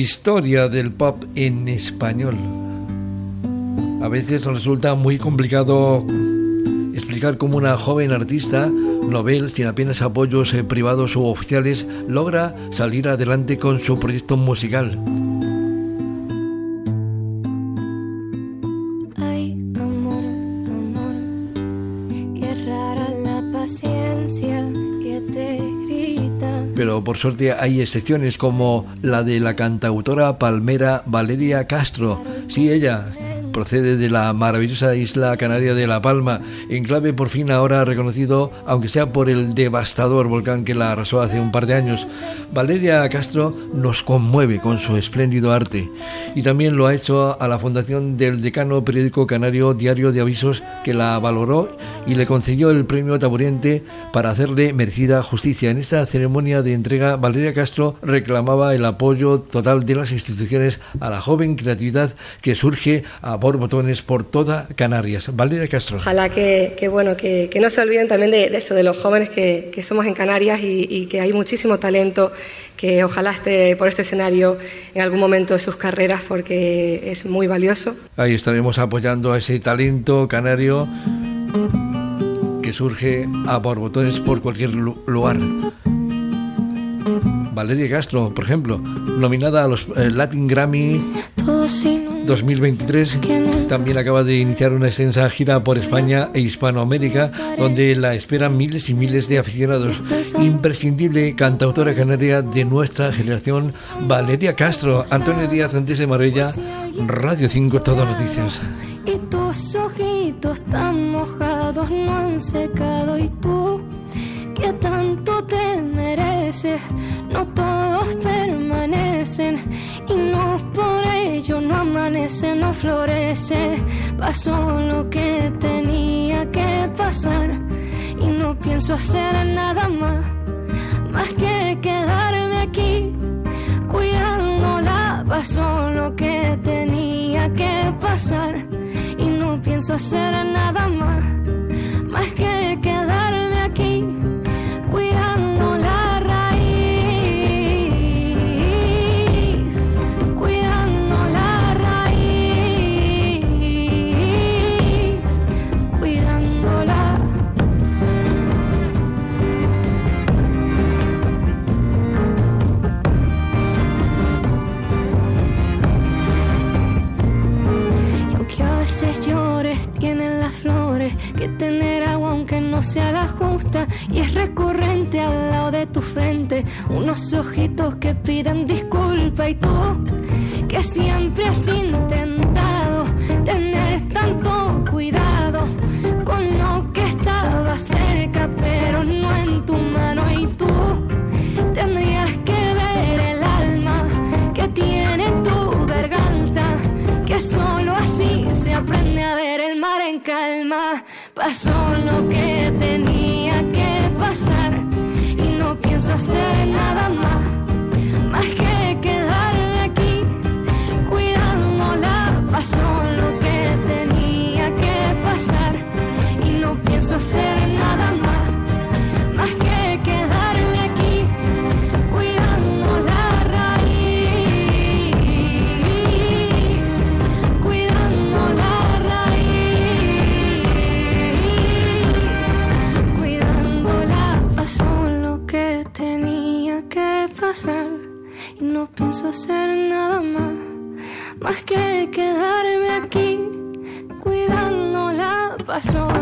Historia del pop en español. A veces resulta muy complicado explicar cómo una joven artista, novel, sin apenas apoyos eh, privados u oficiales, logra salir adelante con su proyecto musical. Pero por suerte hay excepciones como la de la cantautora palmera Valeria Castro. Sí, ella, procede de la maravillosa isla canaria de La Palma, enclave por fin ahora reconocido, aunque sea por el devastador volcán que la arrasó hace un par de años. Valeria Castro nos conmueve con su espléndido arte y también lo ha hecho a la fundación del decano periódico canario Diario de Avisos que la valoró y le concedió el premio Taburiente para hacerle merecida justicia. En esta ceremonia de entrega, Valeria Castro reclamaba el apoyo total de las instituciones a la joven creatividad que surge a por botones por toda Canarias. Valeria Castro. Ojalá que, bueno, que, no se olviden también de, eso, de los jóvenes que, somos en Canarias y, que hay muchísimo talento, que ojalá esté por este escenario en algún momento de sus carreras porque es muy valioso. Ahí estaremos apoyando a ese talento canario que surge a borbotones por cualquier lugar. Valeria Castro, por ejemplo, nominada a los eh, Latin Grammy 2023, también acaba de iniciar una extensa gira por España e Hispanoamérica, donde la esperan miles y miles de aficionados. Imprescindible cantautora canaria de nuestra generación, Valeria Castro, Antonio Díaz antes de Marbella, Radio 5, Todas Noticias. Y tus ojitos tan mojados no han secado y tú que tanto te mereces, no todos permanecen y no por ello no amanece, no florece. Pasó lo que tenía que pasar y no pienso hacer nada más, más que quedarme aquí cuidándola. Pasó lo que tenía que pasar y no pienso hacer nada más, más que quedarme que tener agua aunque no sea la justa y es recurrente al lado de tu frente unos ojitos que piden disculpa y tú que siempre has intentado aprende a ver el mar en calma. Pasó lo que tenía que pasar y no pienso hacer nada y no pienso hacer nada más, más que quedarme aquí cuidándola. Pasó lo